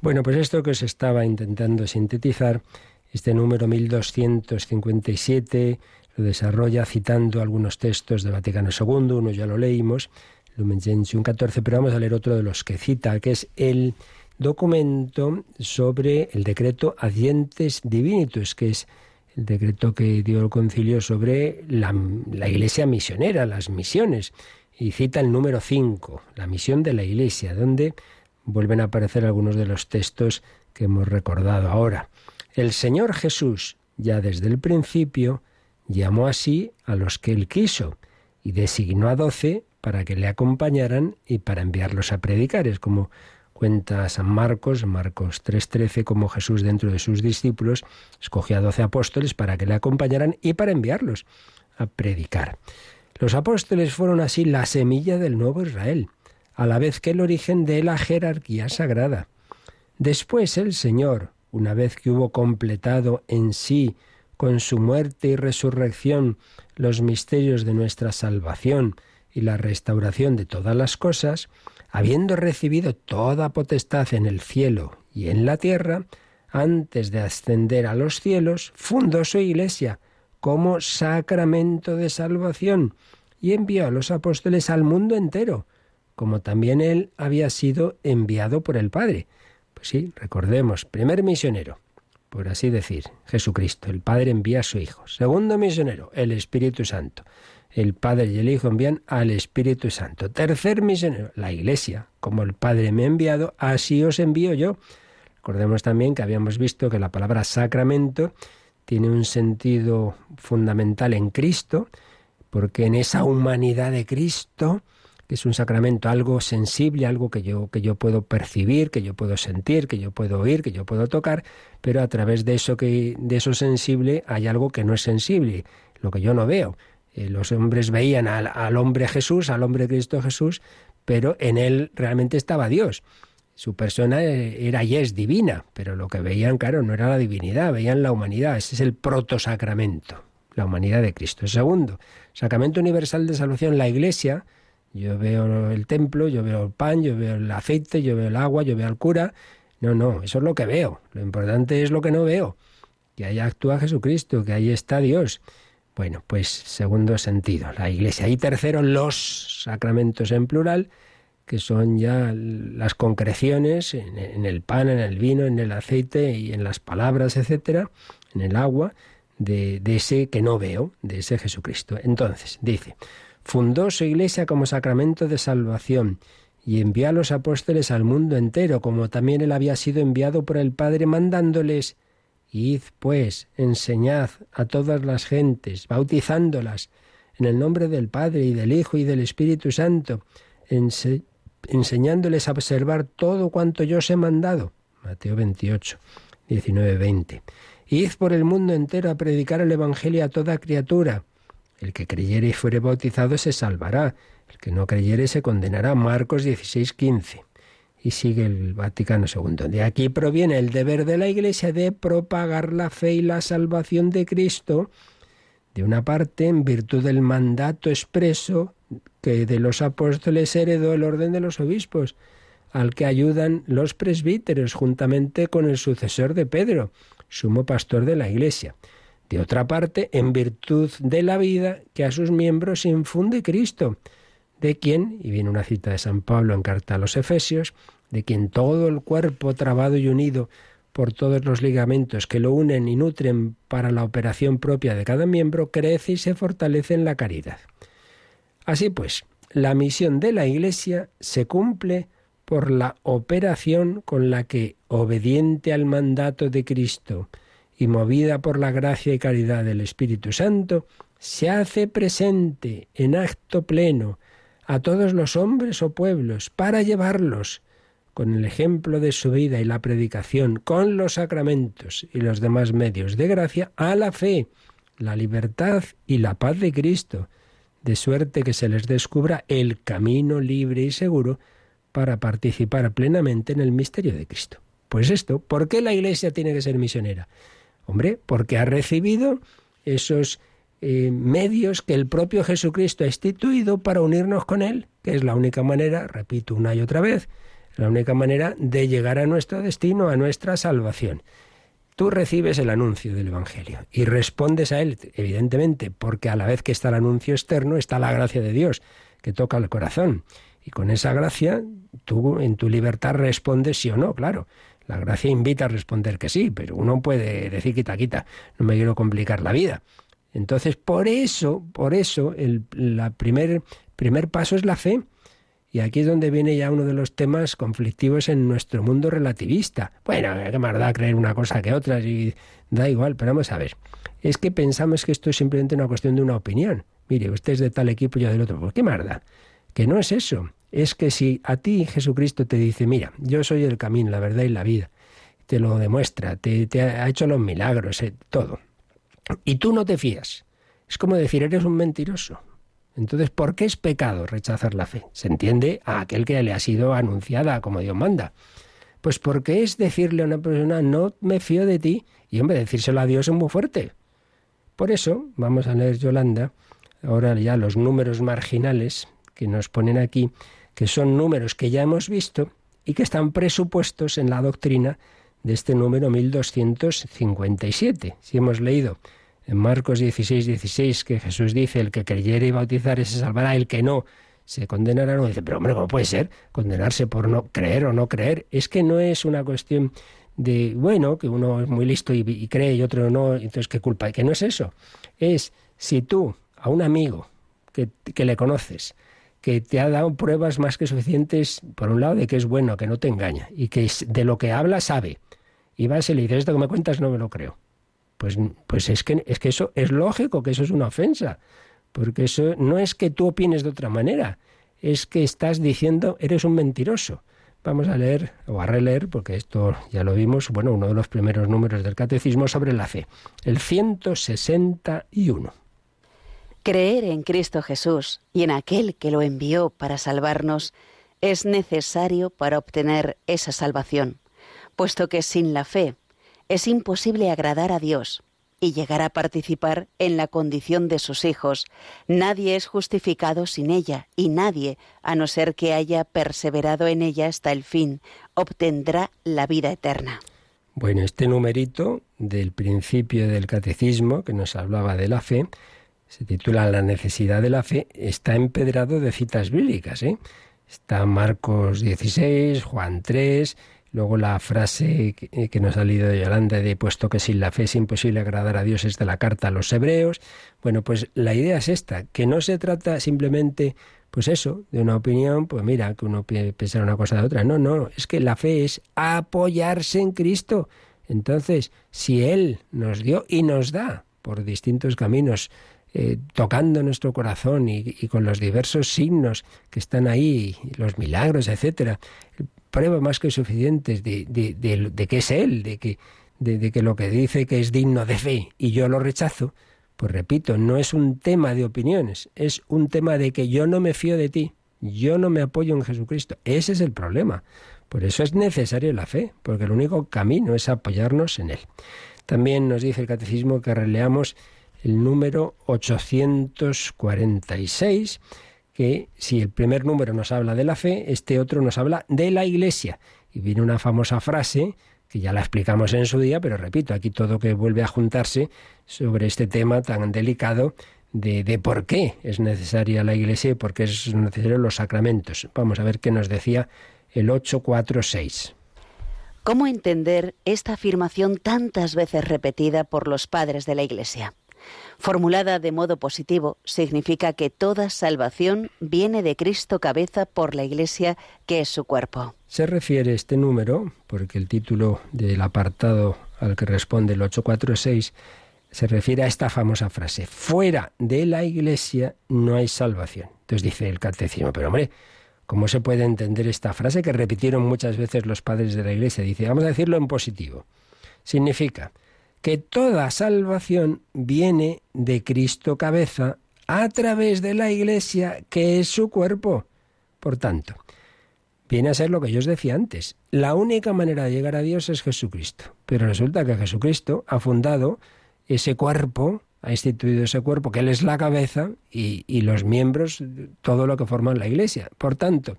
Bueno, pues esto que os estaba intentando sintetizar, este número 1257 lo desarrolla citando algunos textos de Vaticano II, uno ya lo leímos, Lumen Gentium 14, pero vamos a leer otro de los que cita, que es el documento sobre el decreto Adientes Divinitus, que es el decreto que dio el concilio sobre la, la iglesia misionera, las misiones, y cita el número 5, la misión de la iglesia, donde vuelven a aparecer algunos de los textos que hemos recordado ahora. El Señor Jesús, ya desde el principio, llamó así a los que él quiso y designó a doce para que le acompañaran y para enviarlos a predicar. Es como Cuenta San Marcos, Marcos 3:13, como Jesús dentro de sus discípulos escogió a doce apóstoles para que le acompañaran y para enviarlos a predicar. Los apóstoles fueron así la semilla del nuevo Israel, a la vez que el origen de la jerarquía sagrada. Después el Señor, una vez que hubo completado en sí, con su muerte y resurrección, los misterios de nuestra salvación y la restauración de todas las cosas, habiendo recibido toda potestad en el cielo y en la tierra, antes de ascender a los cielos, fundó su iglesia como sacramento de salvación y envió a los apóstoles al mundo entero, como también él había sido enviado por el Padre. Pues sí, recordemos, primer misionero, por así decir, Jesucristo, el Padre envía a su Hijo. Segundo misionero, el Espíritu Santo el Padre y el Hijo envían al Espíritu Santo. Tercer misionero, la Iglesia. Como el Padre me ha enviado, así os envío yo. Recordemos también que habíamos visto que la palabra sacramento tiene un sentido fundamental en Cristo, porque en esa humanidad de Cristo, que es un sacramento, algo sensible, algo que yo, que yo puedo percibir, que yo puedo sentir, que yo puedo oír, que yo puedo tocar, pero a través de eso que, de eso sensible hay algo que no es sensible, lo que yo no veo. Eh, los hombres veían al, hombre Jesús, al hombre Cristo Jesús, pero en él realmente estaba Dios. Su persona eh, era y es divina, pero lo que veían, claro, no era la divinidad, veían la humanidad. Ese es el protosacramento, la humanidad de Cristo. El segundo, sacramento universal de salvación, la iglesia. Yo veo el templo, yo veo el pan, yo veo el aceite, yo veo el agua, yo veo al cura. No, no, eso es lo que veo. Lo importante es lo que no veo. Que ahí actúa Jesucristo, que ahí está Dios. Bueno, pues segundo sentido, la Iglesia. Y tercero, los sacramentos en plural, que son ya las concreciones en, el pan, en el vino, en el aceite y en las palabras, etcétera, en el agua, de, de ese que no veo, de ese Jesucristo. Entonces, dice, fundó su Iglesia como sacramento de salvación y envió a los apóstoles al mundo entero, como también él había sido enviado por el Padre, mandándoles Id, pues, enseñad a todas las gentes, bautizándolas en el nombre del Padre y del Hijo y del Espíritu Santo, enseñándoles a observar todo cuanto yo os he mandado. Mateo 28, 19, 20. Id por el mundo entero a predicar el Evangelio a toda criatura. El que creyere y fuere bautizado se salvará, el que no creyere se condenará. Marcos 16, 15 y sigue el Vaticano II. De aquí proviene el deber de la Iglesia de propagar la fe y la salvación de Cristo, de una parte en virtud del mandato expreso que de los apóstoles heredó el orden de los obispos, al que ayudan los presbíteros juntamente con el sucesor de Pedro, sumo pastor de la Iglesia. De otra parte, en virtud de la vida que a sus miembros infunde Cristo, de quien, y viene una cita de San Pablo en carta a los Efesios, de quien todo el cuerpo trabado y unido por todos los ligamentos que lo unen y nutren para la operación propia de cada miembro, crece y se fortalece en la caridad. Así pues, la misión de la Iglesia se cumple por la operación con la que, obediente al mandato de Cristo y movida por la gracia y caridad del Espíritu Santo, se hace presente en acto pleno a todos los hombres o pueblos para llevarlos, con el ejemplo de su vida y la predicación, con los sacramentos y los demás medios de gracia, a la fe, la libertad y la paz de Cristo, de suerte que se les descubra el camino libre y seguro para participar plenamente en el misterio de Cristo. Pues esto, ¿por qué la Iglesia tiene que ser misionera? Hombre, porque ha recibido esos eh, medios que el propio Jesucristo ha instituido para unirnos con Él, que es la única manera, repito una y otra vez, la única manera de llegar a nuestro destino, a nuestra salvación. Tú recibes el anuncio del Evangelio y respondes a él, evidentemente, porque a la vez que está el anuncio externo está la gracia de Dios que toca el corazón. Y con esa gracia, tú en tu libertad respondes sí o no, claro. La gracia invita a responder que sí, pero uno puede decir quita, quita, no me quiero complicar la vida. Entonces, por eso, por eso, el la primer, primer paso es la fe. Y aquí es donde viene ya uno de los temas conflictivos en nuestro mundo relativista. Bueno, qué más da creer una cosa que otra y da igual, pero vamos a ver. Es que pensamos que esto es simplemente una cuestión de una opinión. Mire, usted es de tal equipo y yo del otro. ¿Por qué más? Que no es eso. Es que si a ti Jesucristo te dice, mira, yo soy el camino, la verdad y la vida, te lo demuestra, te, te ha hecho los milagros, eh, todo. Y tú no te fías. Es como decir, eres un mentiroso. Entonces, ¿por qué es pecado rechazar la fe? Se entiende a aquel que le ha sido anunciada como Dios manda. Pues porque es decirle a una persona, no me fío de ti, y hombre, decírselo a Dios es muy fuerte. Por eso, vamos a leer Yolanda, ahora ya los números marginales que nos ponen aquí, que son números que ya hemos visto y que están presupuestos en la doctrina de este número 1257. Si hemos leído en Marcos 16, 16, que Jesús dice, el que creyere y bautizare se salvará, el que no se condenará, no dice, pero hombre, ¿cómo puede ser condenarse por no creer o no creer? Es que no es una cuestión de, bueno, que uno es muy listo y, cree y otro no, entonces qué culpa, que no es eso. Es si tú a un amigo que, que le conoces, que te ha dado pruebas más que suficientes, por un lado, de que es bueno, que no te engaña, y que de lo que habla sabe, y vas y le dices, esto que me cuentas no me lo creo pues, pues es, que, es que eso es lógico, que eso es una ofensa, porque eso no es que tú opines de otra manera, es que estás diciendo eres un mentiroso. Vamos a leer o a releer, porque esto ya lo vimos, bueno, uno de los primeros números del catecismo sobre la fe, el 161. Creer en Cristo Jesús y en aquel que lo envió para salvarnos es necesario para obtener esa salvación, puesto que sin la fe es imposible agradar a Dios y llegar a participar en la condición de sus hijos. Nadie es justificado sin ella y nadie, a no ser que haya perseverado en ella hasta el fin, obtendrá la vida eterna. Bueno, este numerito del principio del catecismo que nos hablaba de la fe, se titula La necesidad de la fe, está empedrado de citas bíblicas. ¿eh? Está Marcos 16, Juan 3, Luego la frase eh, que nos ha salido de Yolanda de puesto que sin la fe es imposible agradar a Dios es de la carta a los hebreos. Bueno, pues la idea es esta, que no se trata simplemente, pues eso, de una opinión, pues mira, que uno piensa una cosa de otra. No, no, es que la fe es apoyarse en Cristo. Entonces, si Él nos dio y nos da por distintos caminos, eh, tocando nuestro corazón y, y, con los diversos signos que están ahí, los milagros, etcétera, prueba más que suficientes de, de, que es Él, de que, de, que lo que dice que es digno de fe y yo lo rechazo, pues repito, no es un tema de opiniones, es un tema de que yo no me fío de ti, yo no me apoyo en Jesucristo. Ese es el problema. Por eso es necesario la fe, porque el único camino es apoyarnos en Él. También nos dice el Catecismo que releamos el número 846 que si el primer número nos habla de la fe, este otro nos habla de la Iglesia. Y viene una famosa frase que ya la explicamos en su día, pero repito, aquí todo que vuelve a juntarse sobre este tema tan delicado de, de por qué es necesaria la Iglesia y por qué es necesario los sacramentos. Vamos a ver qué nos decía el 846. ¿Cómo entender esta afirmación tantas veces repetida por los padres de la Iglesia? Formulada de modo positivo, significa que toda salvación viene de Cristo cabeza por la Iglesia, que es su cuerpo. Se refiere este número, porque el título del apartado al que responde el 846 se refiere a esta famosa frase, fuera de la Iglesia no hay salvación. Entonces dice el catecismo, pero hombre, ¿cómo se puede entender esta frase que repitieron muchas veces los padres de la Iglesia? Dice, vamos a decirlo en positivo. Significa, que toda salvación viene de Cristo cabeza, a través de la Iglesia, que es su cuerpo. Por tanto, viene a ser lo que yo os decía antes. La única manera de llegar a Dios es Jesucristo. Pero resulta que Jesucristo ha fundado ese cuerpo, ha instituido ese cuerpo, que Él es la cabeza y, y los miembros, todo lo que forman la Iglesia. Por tanto,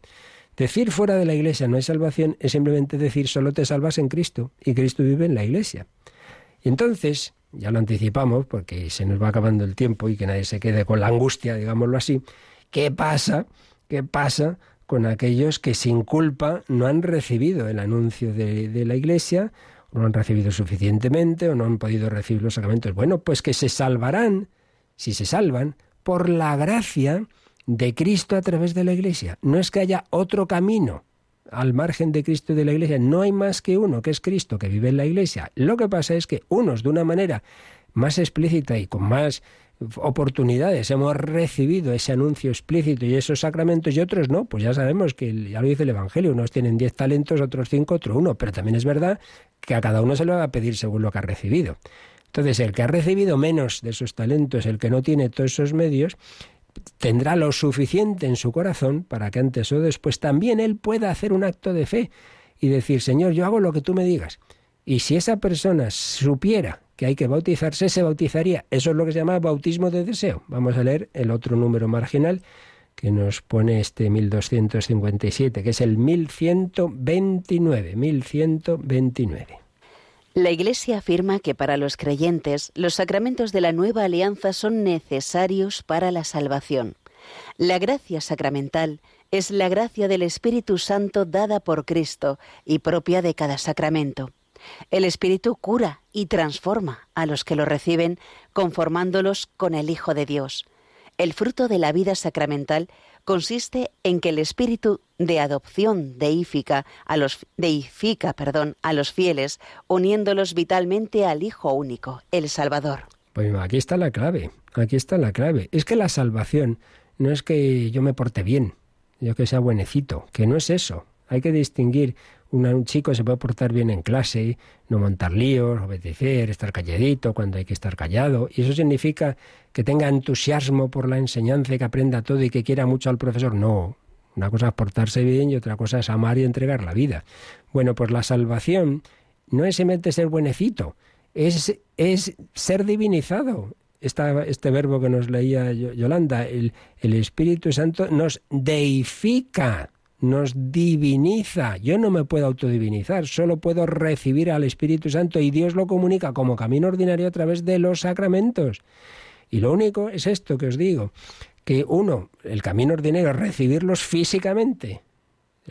decir fuera de la Iglesia no hay salvación es simplemente decir solo te salvas en Cristo y Cristo vive en la Iglesia. Entonces, ya lo anticipamos porque se nos va acabando el tiempo y que nadie se quede con la angustia, digámoslo así, ¿qué pasa? ¿Qué pasa con aquellos que sin culpa no han recibido el anuncio de, la Iglesia, o no han recibido suficientemente, o no han podido recibir los sacramentos. Bueno, pues que se salvarán, si se salvan, por la gracia de Cristo a través de la Iglesia. No es que haya otro camino al margen de Cristo y de la Iglesia. No hay más que uno, que es Cristo, que vive en la Iglesia. Lo que pasa es que unos de una manera más explícita y con más oportunidades hemos recibido ese anuncio explícito y esos sacramentos y otros no, pues ya sabemos que ya lo dice el Evangelio, unos tienen diez talentos, otros cinco, otro uno, pero también es verdad que a cada uno se lo va a pedir según lo que ha recibido. Entonces, el que ha recibido menos de esos talentos, el que no tiene todos esos medios, tendrá lo suficiente en su corazón para que antes o después también él pueda hacer un acto de fe y decir, Señor, yo hago lo que tú me digas. Y si esa persona supiera que hay que bautizarse, se bautizaría. Eso es lo que se llama bautismo de deseo. Vamos a leer el otro número marginal que nos pone este 1257, que es el 1129. 1129. La Iglesia afirma que para los creyentes los sacramentos de la nueva alianza son necesarios para la salvación. La gracia sacramental es la gracia del Espíritu Santo dada por Cristo y propia de cada sacramento. El Espíritu cura y transforma a los que lo reciben, conformándolos con el Hijo de Dios. El fruto de la vida sacramental consiste en que el espíritu de adopción deifica a los, deifica, perdón, a los fieles, uniéndolos vitalmente al Hijo único, el Salvador. Pues aquí está la clave, aquí está la clave. Es que la salvación no es que yo me porte bien, yo que sea buenecito, que no es eso. Hay que distinguir un chico se puede portar bien en clase, no montar líos, obedecer, estar calladito cuando hay que estar callado. Y eso significa que tenga entusiasmo por la enseñanza, que aprenda todo y que quiera mucho al profesor. No, una cosa es portarse bien y otra cosa es amar y entregar la vida. Bueno, pues la salvación no es simplemente ser buenecito, es, es ser divinizado. este verbo que nos leía Yolanda, el, el Espíritu Santo nos deifica nos diviniza. Yo no me puedo autodivinizar, solo puedo recibir al Espíritu Santo y Dios lo comunica como camino ordinario a través de los sacramentos. Y lo único es esto que os digo, que uno, el camino ordinario es recibirlos físicamente,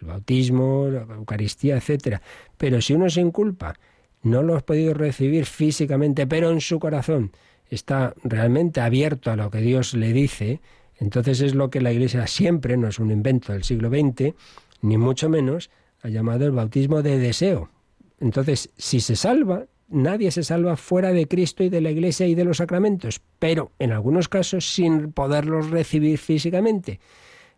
el bautismo, la Eucaristía, etcétera. Pero si uno sin culpa no lo ha podido recibir físicamente, pero en su corazón está realmente abierto a lo que Dios le dice, entonces es lo que la Iglesia siempre, no es un invento del siglo XX, ni mucho menos, ha llamado el bautismo de deseo. Entonces, si se salva, nadie se salva fuera de Cristo y de la Iglesia y de los sacramentos, pero en algunos casos sin poderlos recibir físicamente.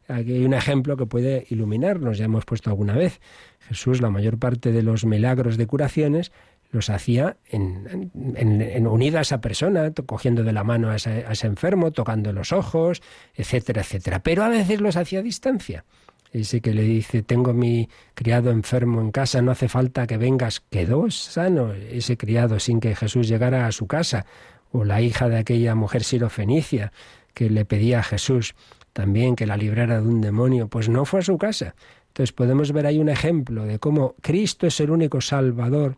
Aquí hay un ejemplo que puede iluminarnos, ya hemos puesto alguna vez. Jesús, la mayor parte de los milagros de curaciones, los hacía en, en, unida a esa persona, cogiendo de la mano a ese, enfermo, tocando los ojos, etcétera, etcétera. Pero a veces los hacía a distancia. Ese que le dice, tengo mi criado enfermo en casa, no hace falta que vengas, quedó sano ese criado sin que Jesús llegara a su casa. O la hija de aquella mujer sirofenicia que le pedía a Jesús también que la librara de un demonio, pues no fue a su casa. Entonces podemos ver ahí un ejemplo de cómo Cristo es el único Salvador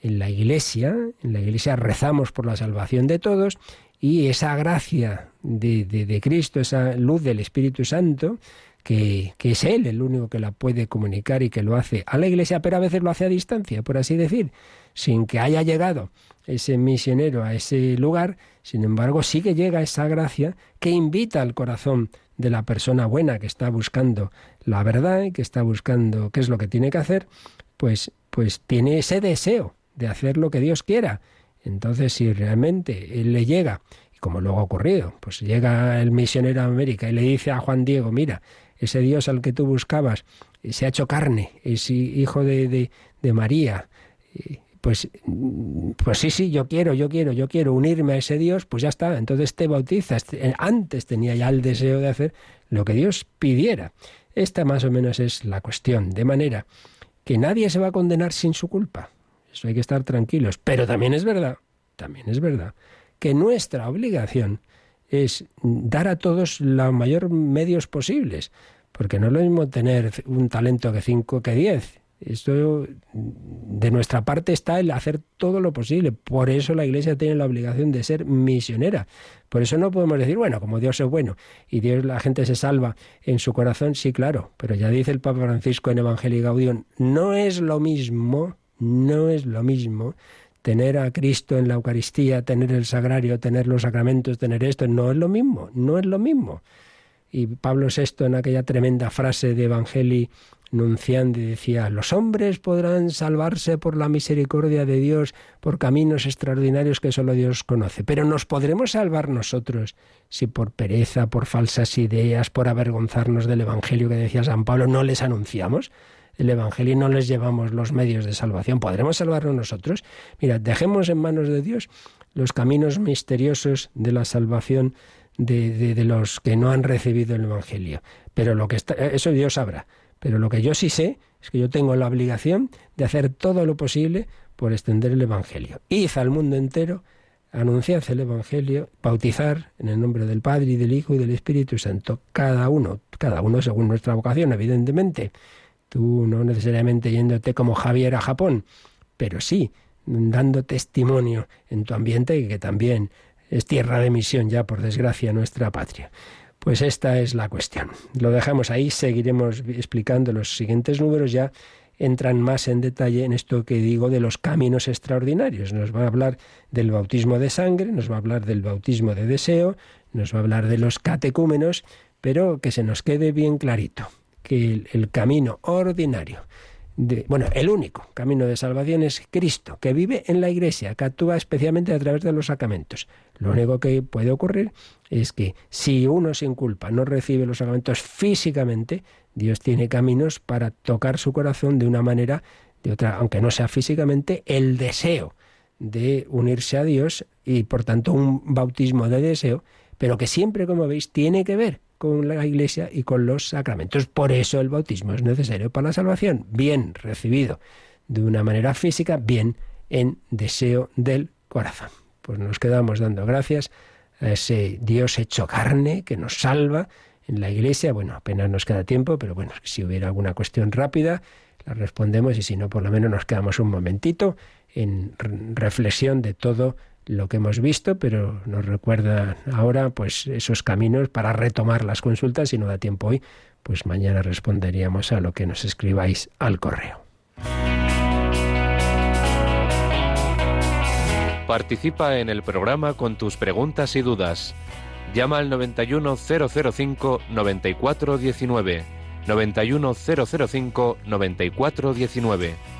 en la Iglesia, en la Iglesia rezamos por la salvación de todos y esa gracia de, de, Cristo, esa luz del Espíritu Santo, que, que, es Él el único que la puede comunicar y que lo hace a la Iglesia, pero a veces lo hace a distancia, por así decir, sin que haya llegado ese misionero a ese lugar, sin embargo sí que llega esa gracia que invita al corazón de la persona buena que está buscando la verdad y que está buscando qué es lo que tiene que hacer, pues, pues tiene ese deseo de hacer lo que Dios quiera. Entonces, si realmente Él le llega, y como luego ha ocurrido, pues llega el misionero a América y le dice a Juan Diego, mira, ese Dios al que tú buscabas se ha hecho carne, es hijo de, de, María, pues, pues sí, sí, yo quiero, yo quiero, yo quiero unirme a ese Dios, pues ya está, entonces te bautizas. Antes tenía ya el deseo de hacer lo que Dios pidiera. Esta más o menos es la cuestión, de manera que nadie se va a condenar sin su culpa. Eso hay que estar tranquilos. Pero también es verdad, también es verdad, que nuestra obligación es dar a todos los mayores medios posibles. Porque no es lo mismo tener un talento que cinco que diez. Esto de nuestra parte está el hacer todo lo posible. Por eso la Iglesia tiene la obligación de ser misionera. Por eso no podemos decir, bueno, como Dios es bueno y Dios la gente se salva en su corazón, sí, claro. Pero ya dice el Papa Francisco en Evangelio Gaudium, no es lo mismo, no es lo mismo tener a Cristo en la Eucaristía, tener el sagrario, tener los sacramentos, tener esto, no es lo mismo, no es lo mismo. Y Pablo VI en aquella tremenda frase de Evangelii Nunciandi decía, los hombres podrán salvarse por la misericordia de Dios, por caminos extraordinarios que solo Dios conoce, pero nos podremos salvar nosotros si por pereza, por falsas ideas, por avergonzarnos del Evangelio que decía San Pablo, no les anunciamos el Evangelio y no les llevamos los medios de salvación. ¿Podremos salvarnos nosotros? Mira, dejemos en manos de Dios los caminos misteriosos de la salvación de, de, los que no han recibido el Evangelio. Pero lo que está, eso Dios sabrá. Pero lo que yo sí sé es que yo tengo la obligación de hacer todo lo posible por extender el Evangelio. Id al mundo entero, anunciad el Evangelio, bautizar en el nombre del Padre y del Hijo y del Espíritu Santo, cada uno, cada uno según nuestra vocación, evidentemente. Tú no necesariamente yéndote como Javier a Japón, pero sí dando testimonio en tu ambiente que también es tierra de misión ya, por desgracia, nuestra patria. Pues esta es la cuestión. Lo dejamos ahí, seguiremos explicando los siguientes números ya entran más en detalle en esto que digo de los caminos extraordinarios. Nos va a hablar del bautismo de sangre, nos va a hablar del bautismo de deseo, nos va a hablar de los catecúmenos, pero que se nos quede bien clarito que el, camino ordinario bueno, el único camino de salvación es Cristo, que vive en la Iglesia, que actúa especialmente a través de los sacramentos. Lo único que puede ocurrir es que si uno sin culpa no recibe los sacramentos físicamente, Dios tiene caminos para tocar su corazón de una manera, de otra, aunque no sea físicamente, el deseo de unirse a Dios y por tanto un bautismo de deseo, pero que siempre, como veis, tiene que ver con la Iglesia y con los sacramentos. Por eso el bautismo es necesario para la salvación, bien recibido de una manera física, bien en deseo del corazón. Pues nos quedamos dando gracias a ese Dios hecho carne que nos salva en la Iglesia. Bueno, apenas nos queda tiempo, pero bueno, si hubiera alguna cuestión rápida, la respondemos y si no, por lo menos nos quedamos un momentito en reflexión de todo lo que hemos visto, pero nos recuerda ahora pues esos caminos para retomar las consultas. Si no da tiempo hoy, pues mañana responderíamos a lo que nos escribáis al correo. Participa en el programa con tus preguntas y dudas. Llama al 91005 9419.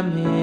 santifícame.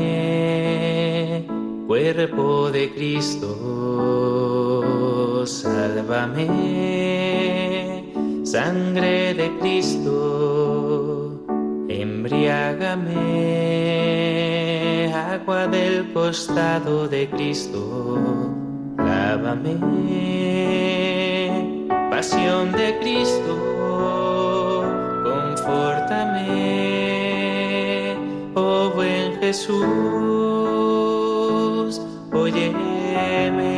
Óyeme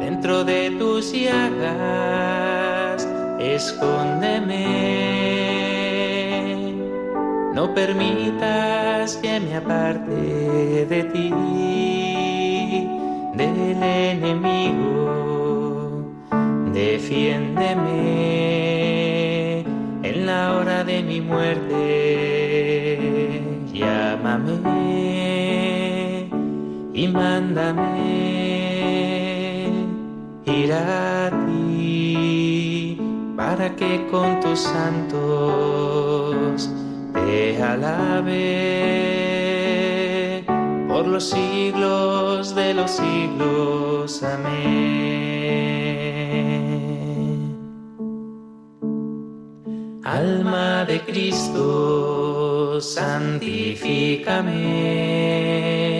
dentro de tus llagas, escóndeme. No permitas que me aparte de ti, del enemigo. Defiéndeme en la hora de mi muerte, llámame y mándame ir a ti para que con tus santos te alabe por los siglos de los siglos. Amén. Alma de Cristo, santifícame.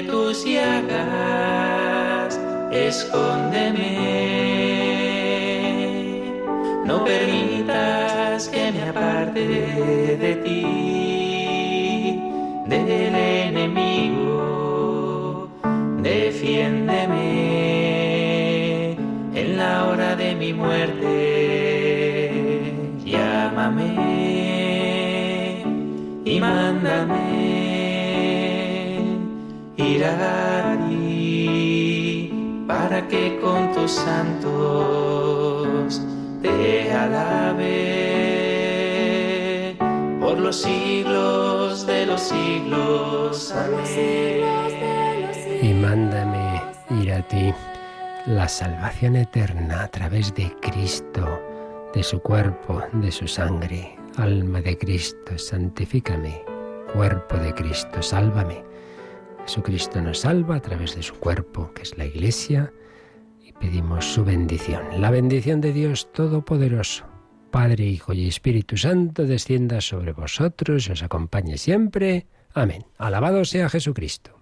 Tus llagas, escóndeme. No permitas que me aparte de ti, del enemigo. Defiéndeme en la hora de mi muerte. Llámame y mándame ir a ti para que con tus santos te alabe por los siglos de los siglos. Amén. y mándame ir a ti la salvación eterna a través de Cristo, de su cuerpo, de su sangre. Alma de Cristo, santifícame. Cuerpo de Cristo, sálvame. Jesucristo nos salva a través de su cuerpo, que es la Iglesia, y pedimos su bendición. La bendición de Dios Todopoderoso, Padre, Hijo y Espíritu Santo, descienda sobre vosotros y os acompañe siempre. Amén. Alabado sea Jesucristo.